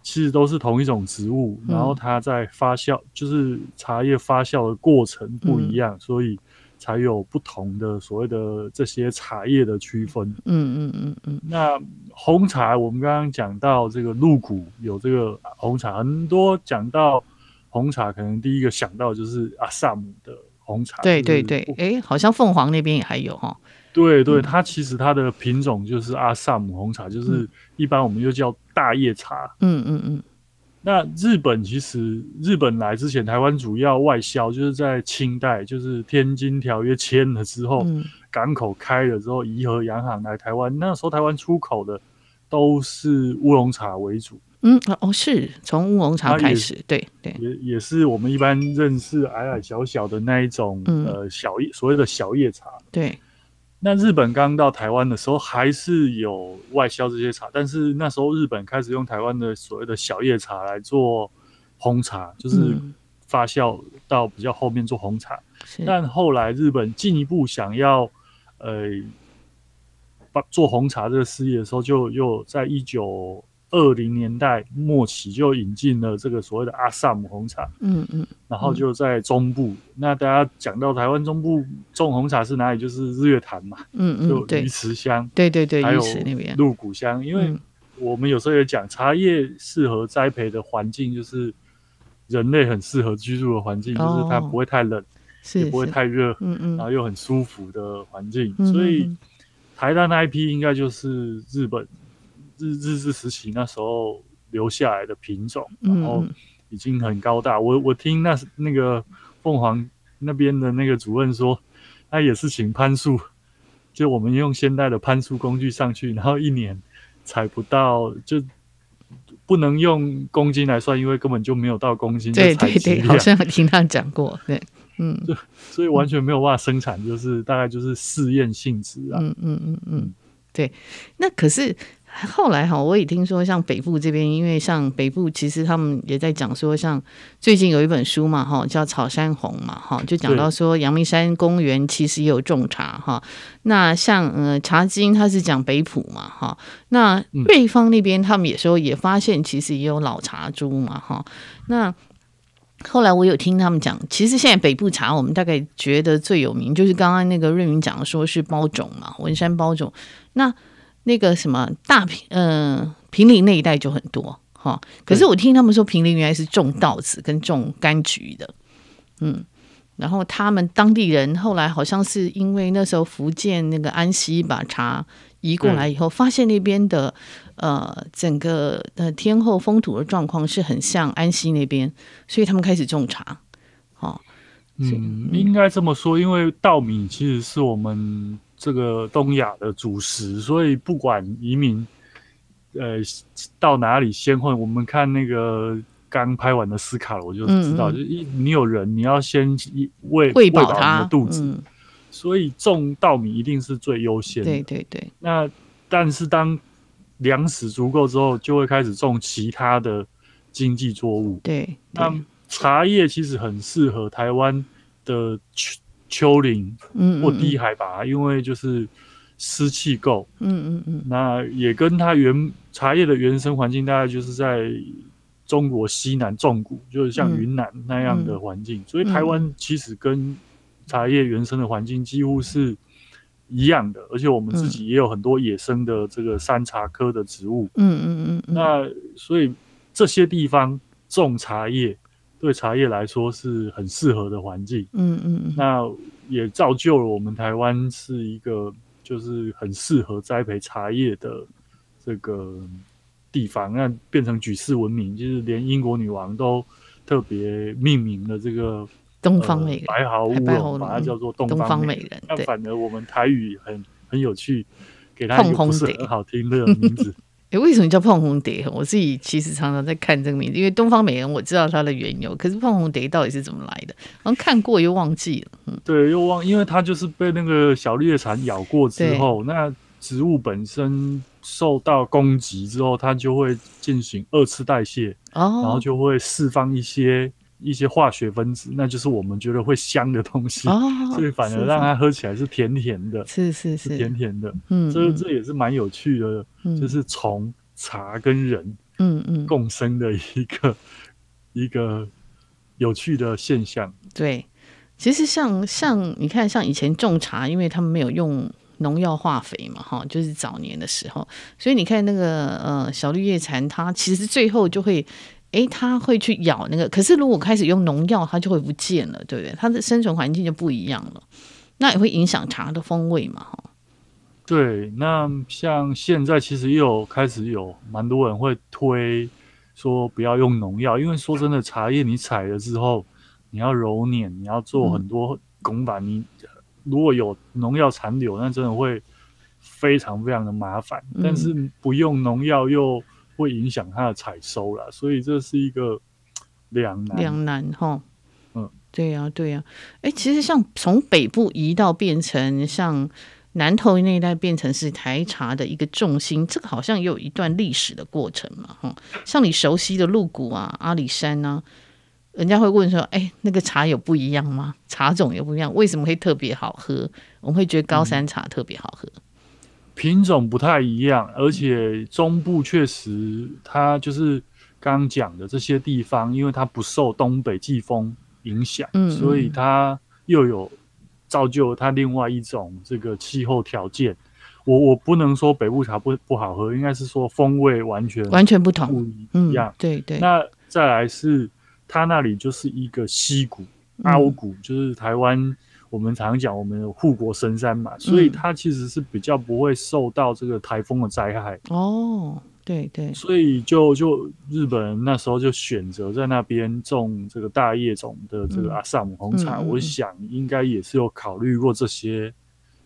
S3: 其实都是同一种植物，嗯、然后它在发酵，就是茶叶发酵的过程不一样，嗯、所以。才有不同的所谓的这些茶叶的区分。嗯嗯嗯嗯。那红茶，我们刚刚讲到这个鹿谷有这个红茶，很多讲到红茶，可能第一个想到就是阿萨姆的红茶。
S1: 对对对，哎、欸，好像凤凰那边也还有哈。
S3: 对对，它其实它的品种就是阿萨姆红茶，就是一般我们又叫大叶茶。嗯嗯嗯。那日本其实日本来之前，台湾主要外销就是在清代，就是《天津条约》签了之后，嗯、港口开了之后，怡和洋行来台湾。那时候台湾出口的都是乌龙茶为主。嗯，
S1: 哦，是从乌龙茶开始，也对对，
S3: 也也是我们一般认识矮矮小小的那一种，嗯、呃，小叶所谓的小叶茶。
S1: 对。
S3: 那日本刚到台湾的时候，还是有外销这些茶，但是那时候日本开始用台湾的所谓的小叶茶来做红茶，就是发酵到比较后面做红茶。嗯、但后来日本进一步想要，呃，把做红茶这个事业的时候，就又在一九。二零年代末期就引进了这个所谓的阿萨姆红茶，嗯嗯，然后就在中部。嗯、那大家讲到台湾中部种红茶是哪里？就是日月潭嘛，嗯嗯，就鱼池乡，
S1: 对对对，
S3: 还有鹿谷乡。因为我们有时候也讲，茶叶适合栽培的环境就是人类很适合居住的环境，哦、就是它不会太冷，也不会太热，嗯嗯，然后又很舒服的环境。嗯嗯，所以台大那一批应该就是日本。日日治时期那时候留下来的品种，然后已经很高大。嗯、我我听那那个凤凰那边的那个主任说，他也是请攀树，就我们用现代的攀树工具上去，然后一年采不到，就不能用公斤来算，因为根本就没有到公斤。
S1: 对对对，好像听他讲过，对，嗯，
S3: 就所以完全没有办法生产，就是大概就是试验性质啊。
S1: 嗯嗯嗯嗯，对，那可是。后来哈，我也听说，像北部这边，因为像北部，其实他们也在讲说，像最近有一本书嘛，哈，叫《草山红》嘛，哈，就讲到说，阳明山公园其实也有种茶，哈。那像呃《茶经》，它是讲北埔嘛，哈。那瑞芳那边，他们也说也发现，其实也有老茶株嘛，哈。那后来我有听他们讲，其实现在北部茶，我们大概觉得最有名，就是刚刚那个瑞云讲的，说是包种嘛，文山包种。那那个什么大平，嗯、呃，坪林那一带就很多哈。可是我听他们说，平林原来是种稻子跟种柑橘的，嗯。然后他们当地人后来好像是因为那时候福建那个安溪把茶移过来以后，发现那边的呃整个呃天候风土的状况是很像安溪那边，所以他们开始种茶。
S3: 嗯，应该这么说，因为稻米其实是我们这个东亚的主食，所以不管移民呃到哪里先混，我们看那个刚拍完的斯卡罗，我就知道，嗯嗯就一你有人，你要先喂喂
S1: 饱
S3: 你的肚子，嗯、所以种稻米一定是最优先的。
S1: 对对对。
S3: 那但是当粮食足够之后，就会开始种其他的经济作物。
S1: 对，对
S3: 那。茶叶其实很适合台湾的丘丘陵，或低海拔，嗯嗯嗯，因为就是湿气够。嗯嗯嗯。那也跟它原茶叶的原生环境，大概就是在中国西南重谷，就是像云南那样的环境。所以台湾其实跟茶叶原生的环境几乎是一样的，而且我们自己也有很多野生的这个山茶科的植物。嗯嗯嗯，嗯。那所以这些地方种茶叶。对茶叶来说是很适合的环境，嗯嗯，那也造就了我们台湾是一个就是很适合栽培茶叶的这个地方，那变成举世闻名，就是连英国女王都特别命名了这个
S1: 东方美人、
S3: 呃、白毫乌龙，把它叫做东方美人。
S1: 美人
S3: 那反而我们台语很很有趣，给它一个不是很好听的名字。
S1: 哎，为什么叫胖红蝶？我自己其实常常在看这个名字，因为东方美人我知道它的缘由，可是胖红蝶到底是怎么来的？好像看过又忘记了。嗯，
S3: 对，又忘，因为它就是被那个小绿叶蝉咬过之后，那植物本身受到攻击之后，它就会进行二次代谢，哦，然后就会释放一些。一些化学分子，那就是我们觉得会香的东西，哦、所以反而让它喝起来是甜甜的，
S1: 是是是，
S3: 是甜甜的。嗯，这这也是蛮有趣的，嗯、就是从茶跟人，嗯嗯，共生的一个、嗯嗯、一个有趣的现象。
S1: 对，其实像像你看，像以前种茶，因为他们没有用农药化肥嘛，哈，就是早年的时候，所以你看那个呃小绿叶蝉，它其实最后就会。诶，它会去咬那个，可是如果开始用农药，它就会不见了，对不对？它的生存环境就不一样了，那也会影响茶的风味嘛，哈。
S3: 对，那像现在其实也有开始有蛮多人会推说不要用农药，因为说真的，茶叶你采了之后，你要揉捻，你要做很多工法，嗯、你如果有农药残留，那真的会非常非常的麻烦。嗯、但是不用农药又。会影响它的采收了，所以这是一个两难。
S1: 两难哈，嗯，对呀、啊，对呀、啊。哎，其实像从北部移到变成像南投那一带变成是台茶的一个重心，这个好像也有一段历史的过程嘛，哈。像你熟悉的鹿谷啊、阿里山啊，人家会问说，哎，那个茶有不一样吗？茶种有不一样，为什么会特别好喝？我们会觉得高山茶特别好喝。嗯
S3: 品种不太一样，而且中部确实，它就是刚刚讲的这些地方，因为它不受东北季风影响，嗯嗯，所以它又有造就它另外一种这个气候条件。我我不能说北部茶不不好喝，应该是说风味完全
S1: 完全不同，
S3: 不一样。
S1: 嗯、对对。
S3: 那再来是它那里就是一个溪谷、凹谷，就是台湾。我们常讲我们的护国神山嘛，所以它其实是比较不会受到这个台风的灾害。
S1: 哦，对对。
S3: 所以就就日本人那时候就选择在那边种这个大叶种的这个阿萨姆红茶，嗯、我想应该也是有考虑过这些，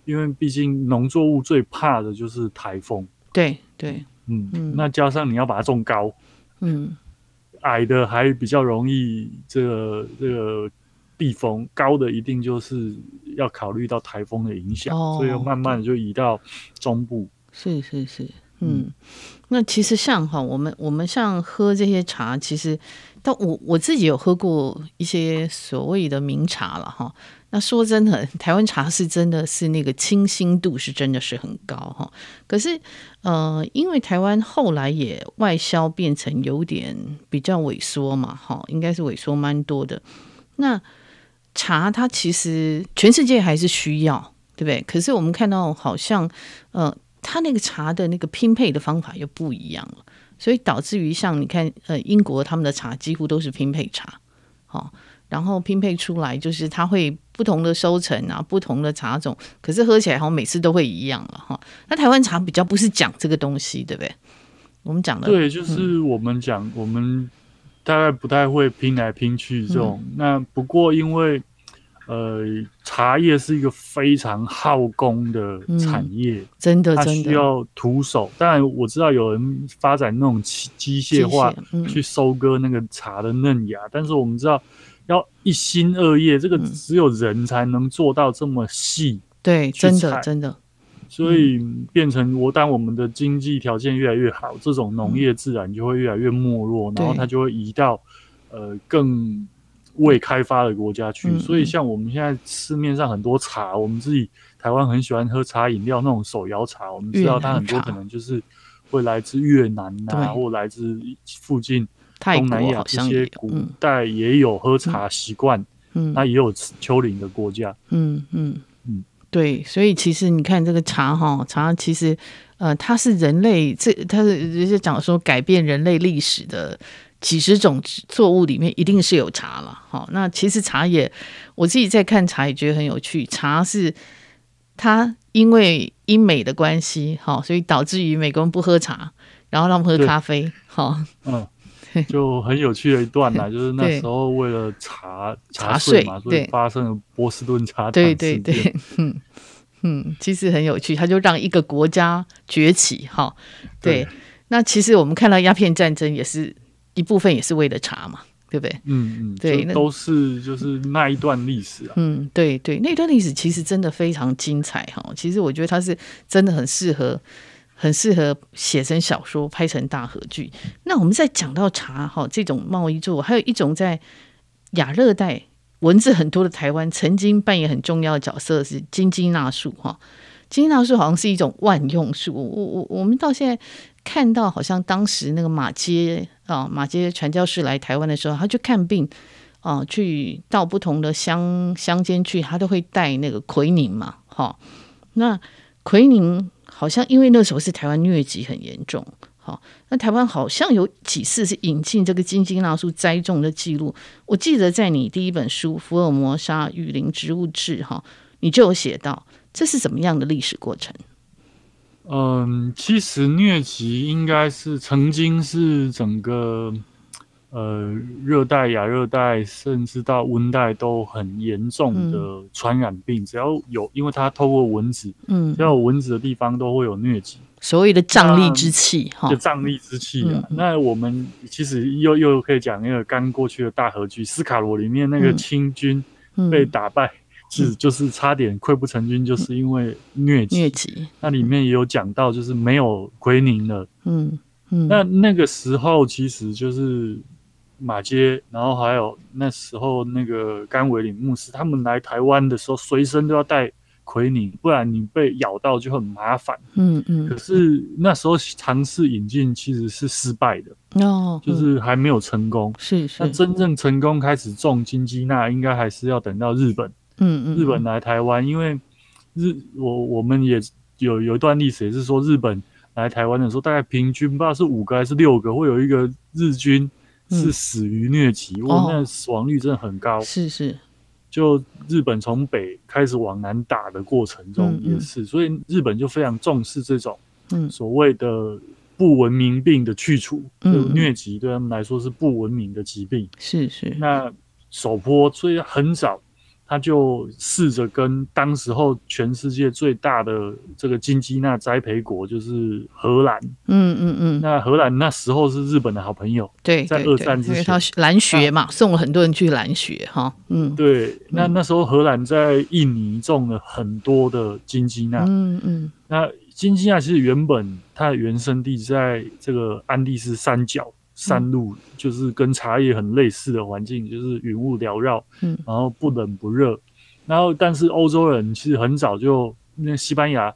S3: 因为毕竟农作物最怕的就是台风。
S1: 对对，
S3: 嗯嗯，那加上你要把它种高，嗯，矮的还比较容易这个这个。避风高的一定就是要考虑到台风的影响，哦、所以慢慢就移到中部。
S1: 是是是，嗯，嗯那其实像哈，我们我们像喝这些茶，其实但我我自己有喝过一些所谓的名茶了哈。那说真的，台湾茶是真的是那个清新度是真的是很高哈。可是呃，因为台湾后来也外销变成有点比较萎缩嘛，哈，应该是萎缩蛮多的。那茶它其实全世界还是需要，对不对？可是我们看到好像，呃，它那个茶的那个拼配的方法又不一样了，所以导致于像你看，呃，英国他们的茶几乎都是拼配茶，好、哦，然后拼配出来就是它会不同的收成啊，不同的茶种，可是喝起来好像每次都会一样了哈、哦。那台湾茶比较不是讲这个东西，对不对？我们讲的
S3: 对，就是我们讲、嗯、我们。大概不太会拼来拼去这种，嗯、那不过因为呃，茶叶是一个非常耗工的产业，
S1: 嗯、真的，真的，
S3: 它需要徒手。当然，我知道有人发展那种机械化去收割那个茶的嫩芽，嗯、但是我们知道要一心二业，这个只有人才能做到这么细。
S1: 对，真的，真的。
S3: 所以变成我，当我们的经济条件越来越好，这种农业自然就会越来越没落，然后它就会移到呃更。未开发的国家去，嗯、所以像我们现在市面上很多茶，嗯、我们自己台湾很喜欢喝茶饮料那种手摇茶，我们知道它很多可能就是会来自越南呐、啊，或来自附近东南亚这些古代也有喝茶习惯，嗯，那也有丘陵的国家，
S1: 嗯嗯嗯，对，所以其实你看这个茶哈，茶其实呃，它是人类这它是人家讲说改变人类历史的。几十种作物里面一定是有茶了，好，那其实茶叶，我自己在看茶也觉得很有趣。茶是它因为英美的关系，好，所以导致于美国人不喝茶，然后让他们喝咖啡，好，
S3: 嗯，就很有趣的一段啦，就是那时候为了茶茶税嘛，所以发生了波士顿茶
S1: 对对对，嗯嗯，其实很有趣，他就让一个国家崛起，哈，对，那其实我们看到鸦片战争也是。一部分也是为了茶嘛，对不对？
S3: 嗯嗯，对，都是就是那一段历史啊。
S1: 嗯，对对，那段历史其实真的非常精彩哈。其实我觉得它是真的很适合，很适合写成小说、拍成大合剧。那我们再讲到茶哈，这种贸易作物，还有一种在亚热带蚊子很多的台湾，曾经扮演很重要的角色是金鸡纳树哈。金鸡纳树好像是一种万用树，我我我们到现在。看到好像当时那个马街啊，马街传教士来台湾的时候，他去看病啊，去到不同的乡乡间去，他都会带那个奎宁嘛，哈。那奎宁好像因为那时候是台湾疟疾很严重，好，那台湾好像有几次是引进这个金鸡纳树栽种的记录。我记得在你第一本书《福尔摩沙雨林植物志》哈，你就有写到这是怎么样的历史过程。
S3: 嗯，其实疟疾应该是曾经是整个呃热带、亚热带，甚至到温带都很严重的传染病。嗯、只要有，因为它透过蚊子，嗯，只要有蚊子的地方都会有疟疾。
S1: 所谓的瘴疠之气，哈，
S3: 就瘴疠之气啊。嗯、那我们其实又又可以讲那个刚过去的大河剧《斯卡罗》里面那个清军被打败。是，就是差点溃不成军，就是因为疟疾。疟疾，那里面也有讲到，就是没有奎宁了。嗯嗯。那那个时候其实就是马街，然后还有那时候那个甘维林牧师，他们来台湾的时候，随身都要带奎宁，不然你被咬到就很麻烦。嗯嗯。可是那时候尝试引进其实是失败的。哦。就是还没有成功。是是。那真正成功开始种金鸡纳，应该还是要等到日本。嗯嗯，日本来台湾，因为日我我们也有有一段历史，也是说日本来台湾的时候，大概平均不知道是五个还是六个，会有一个日军是死于疟疾，哇、嗯，那死亡率真的很高。是是，就日本从北开始往南打的过程中也是，嗯嗯，所以日本就非常重视这种所谓的不文明病的去除。疟疾对他们来说是不文明的疾病。是是，那首波所以很早。他就试着跟当时候全世界最大的这个金鸡纳栽培国，就是荷兰。嗯嗯嗯。那荷兰那时候是日本的好朋友。对，在二战之前，因为他
S1: 蓝学嘛，送了很多人去蓝学哈。嗯，
S3: 对。那那时候荷兰在印尼种了很多的金鸡纳。嗯嗯。那金鸡纳其实原本它的原生地在这个安第斯山脚。山路就是跟茶叶很类似的环境，就是云雾缭绕，嗯，然后不冷不热，然后但是欧洲人其实很早就那西班牙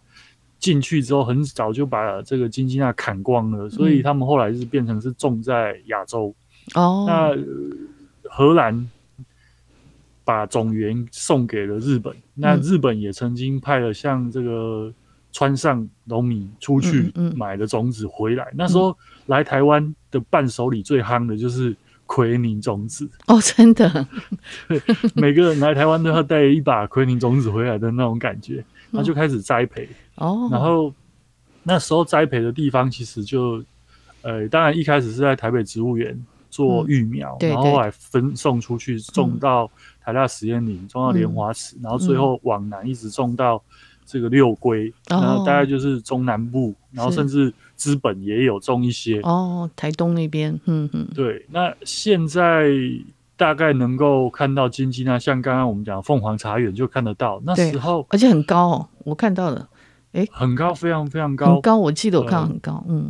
S3: 进去之后，很早就把这个金鸡纳砍光了，所以他们后来是变成是种在亚洲。哦，那荷兰把种源送给了日本，那日本也曾经派了像这个。川上农民出去买的种子回来，那时候来台湾的伴手礼最夯的就是奎宁种子。
S1: 哦，真的，
S3: 对，每个人来台湾都要带一把奎宁种子回来的那种感觉，那就开始栽培。哦。然后那时候栽培的地方其实就，呃，当然一开始是在台北植物园，做育苗，
S1: 嗯、
S3: 然后后来分送出去种到台大实验林，种到莲花池，然后最后往南一直种到这个六龟，然后大概就是中南部，然后甚至资本也有种一些。
S1: 哦，台东那边，嗯嗯，
S3: 对，那现在。大概能够看到金鸡那，像刚刚我们讲凤凰茶园就看得到，那时候
S1: 而且很高哦，我看到了，哎，
S3: 很高，非常非常高，
S1: 很高，我记得我看很高，呃、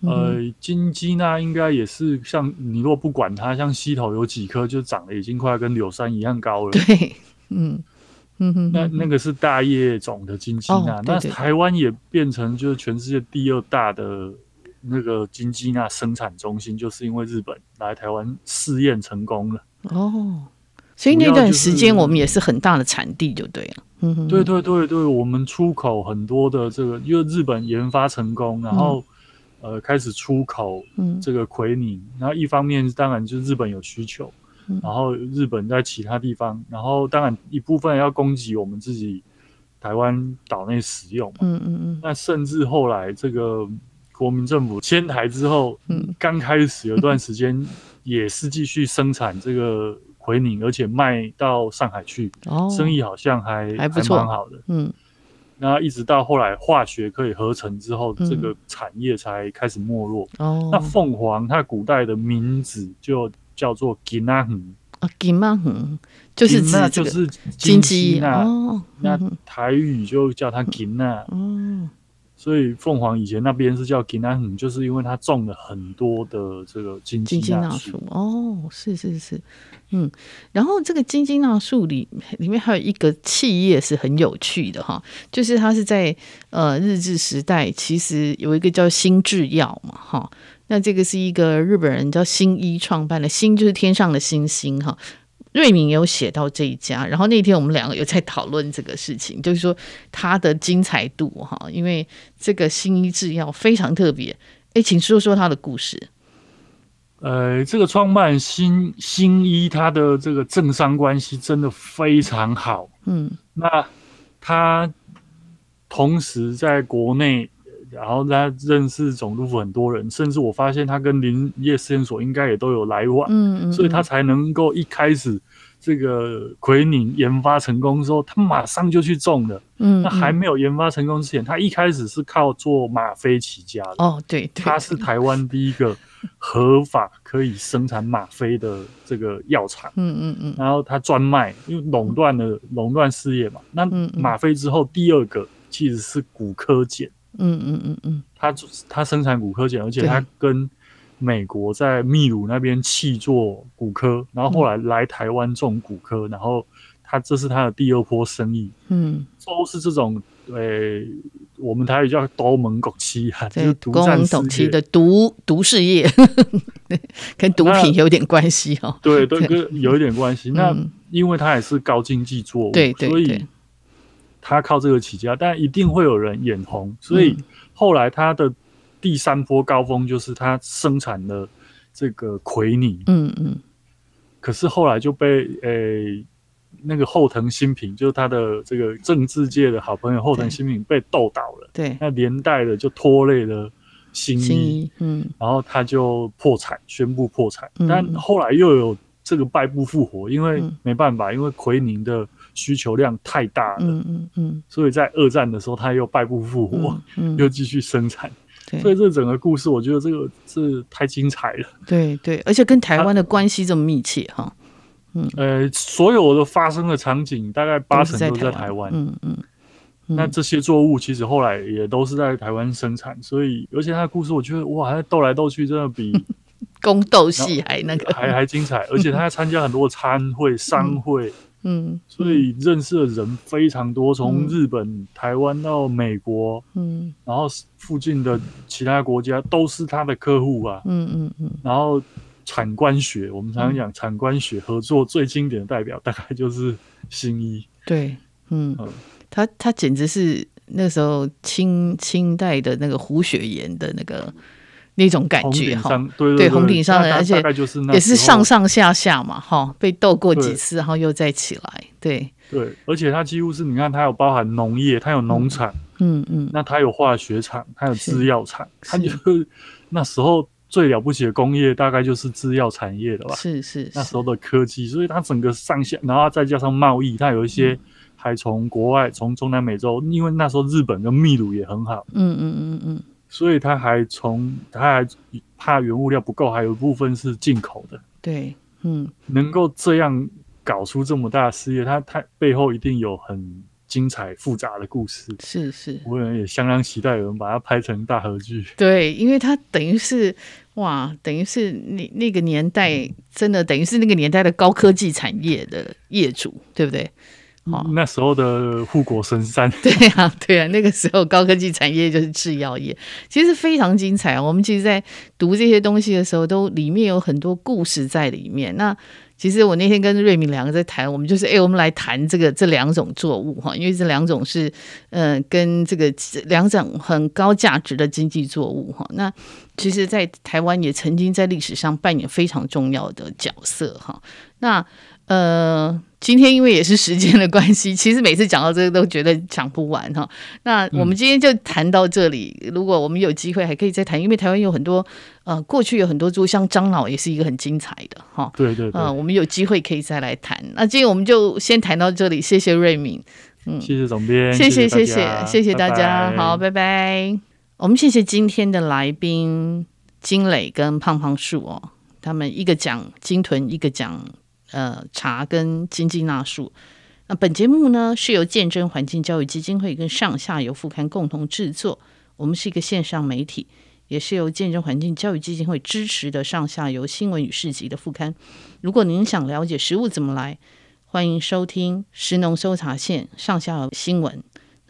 S3: 嗯，呃，金鸡呢应该也是像你若不管它，像溪头有几棵就长得已经快要跟柳杉一样高了，
S1: 对，嗯嗯哼，
S3: 那那个是大叶种的金鸡纳，哦、那台湾也变成就是全世界第二大的。那个金鸡纳生产中心，就是因为日本来台湾试验成功了。
S1: 哦，所以那段时间我们也是很大的产地，就对了。嗯哼，
S3: 对对对对，我们出口很多的这个，因为日本研发成功，然后、嗯、呃开始出口这个奎宁，嗯、然后一方面当然就是日本有需求，嗯、然后日本在其他地方，然后当然一部分要供给我们自己台湾岛内使用。嗯嗯嗯，那甚至后来这个。国民政府迁台之后，嗯，刚开始有段时间也是继续生产这个奎宁，而且卖到上海去，哦，生意好像还还不错，蛮好的，嗯。那一直到后来化学可以合成之后，嗯、这个产业才开始没落。哦，那凤凰它古代的名字就叫做金纳园。
S1: 啊，金纳园就是指这个
S3: 就是
S1: 金鸡哦，
S3: 那台语就叫它金纳，嗯。所以凤凰以前那边是叫金纳园，就是因为它种了很多的这个金鸡纳树。
S1: 哦，是是是，嗯，然后这个金鸡纳树里里面还有一个企业是很有趣的哈，就是它是在呃日治时代，其实有一个叫新制药嘛哈，那这个是一个日本人叫新一创办的，新就是天上的星星哈。瑞敏有写到这一家，然后那天我们两个有在讨论这个事情，就是说它的精彩度哈，因为这个新一制药非常特别，哎，请说说他的故事。
S3: 呃，这个创办新新一，他的这个政商关系真的非常好，嗯，那他同时在国内。然后他认识总督府很多人，甚至我发现他跟林业试验所应该也都有来往，嗯，嗯，所以他才能够一开始这个奎宁研发成功之后，他马上就去种了，嗯，那还没有研发成功之前，他一开始是靠做吗啡起家的，
S1: 哦，对，对，
S3: 他是台湾第一个合法可以生产吗啡的这个药厂，嗯嗯嗯，然后他专卖，因为垄断了垄断事业嘛，那吗啡之后第二个其实是骨科碱。嗯嗯嗯嗯，他他生产骨科碱，而且他跟美国在秘鲁那边弃做骨科，然后后来来台湾种骨科，然后他这是他的第二波生意。嗯，都是这种呃、欸，我们台语叫独门国企啊，就是独占事业
S1: 的独独事业，跟毒品有点关系哦。
S3: 对都，跟有一点关系。那因为它也是高经济作物，对对对，所以。他靠这个起家，但一定会有人眼红，所以后来他的第三波高峰就是他生产了这个奎宁，嗯嗯，可是后来就被诶、欸、那个后藤新平，就是他的这个政治界的好朋友后藤新平被斗倒了，对，那连带的就拖累了新一，嗯，然后他就破产，宣布破产，但后来又有这个败部复活，因为没办法，因为奎宁的。需求量太大了，嗯嗯嗯，所以在二战的时候，他又败不复活，嗯，又继续生产，所以这整个故事，我觉得这个是太精彩了，
S1: 对对，而且跟台湾的关系这么密切哈，
S3: 嗯，呃，所有的发生的场景大概八成都在台湾，嗯嗯，那这些作物其实后来也都是在台湾生产，所以而且他的故事，我觉得哇，他斗来斗去，真的比
S1: 宫斗戏还那个。
S3: 还还精彩，而且他还参加很多参会、商会。嗯，所以认识的人非常多，从日本、嗯、台湾到美国，嗯，然后附近的其他国家都是他的客户啊，嗯嗯嗯，然后产官学，我们常常讲产官学合作最经典的代表，大概就是新一，
S1: 对，嗯，嗯。他他简直是那时候清清代的那个胡雪岩的那个。那种感觉哈，
S3: 对对，
S1: 红顶上的，而且也是上上下下嘛，哈，被斗过几次，然后又再起来，对。
S3: 对，而且它几乎是你看，它有包含农业，它有农场，嗯嗯，那它有化学厂，它有制药厂，它就是那时候最了不起的工业大概就是制药产业了吧？
S1: 是是，是，
S3: 那时候的科技，所以它整个上下，然后再加上贸易，它有一些还从国外，从中南美洲，因为那时候日本跟秘鲁也很好，
S1: 嗯嗯嗯嗯，
S3: 所以他还从他还怕原物料不够，还有一部分是进口的。
S1: 对，嗯，
S3: 能够这样搞出这么大的事业，他他背后一定有很。精彩复杂的故事
S1: 是是，
S3: 我也相当期待有人把它拍成大合剧。
S1: 对，因为它等于是哇，等于是那那个年代真的等于是那个年代的高科技产业的业主，对不对？哦，
S3: 那时候的护国神山。
S1: 对啊，对啊，那个时候高科技产业就是制药业，其实非常精彩。我们其实，在读这些东西的时候，都里面有很多故事在里面。那其实我那天跟瑞敏两个在谈，我们就是哎，我们来谈这个这两种作物哈，因为这两种是呃跟这个两种很高价值的经济作物哈。那其实，在台湾也曾经在历史上扮演非常重要的角色哈。那呃。今天因为也是时间的关系，其实每次讲到这个都觉得讲不完哈。那我们今天就谈到这里，嗯、如果我们有机会还可以再谈，因为台湾有很多呃过去有很多猪，像樟脑也是一个很精彩的哈。
S3: 对对对，
S1: 呃，我们有机会可以再来谈。那今天我们就先谈到这里，谢谢瑞敏，
S3: 嗯，谢谢总编，
S1: 谢谢谢谢谢谢大家，拜拜好，拜拜。我们谢谢今天的来宾金磊跟胖胖树哦，他们一个讲鲸豚，一个讲。呃，茶跟经济纳数。那本节目呢是由见证环境教育基金会跟上下游副刊共同制作。我们是一个线上媒体，也是由见证环境教育基金会支持的上下游新闻与市集的副刊。如果您想了解食物怎么来，欢迎收听食农搜查线上下游新闻。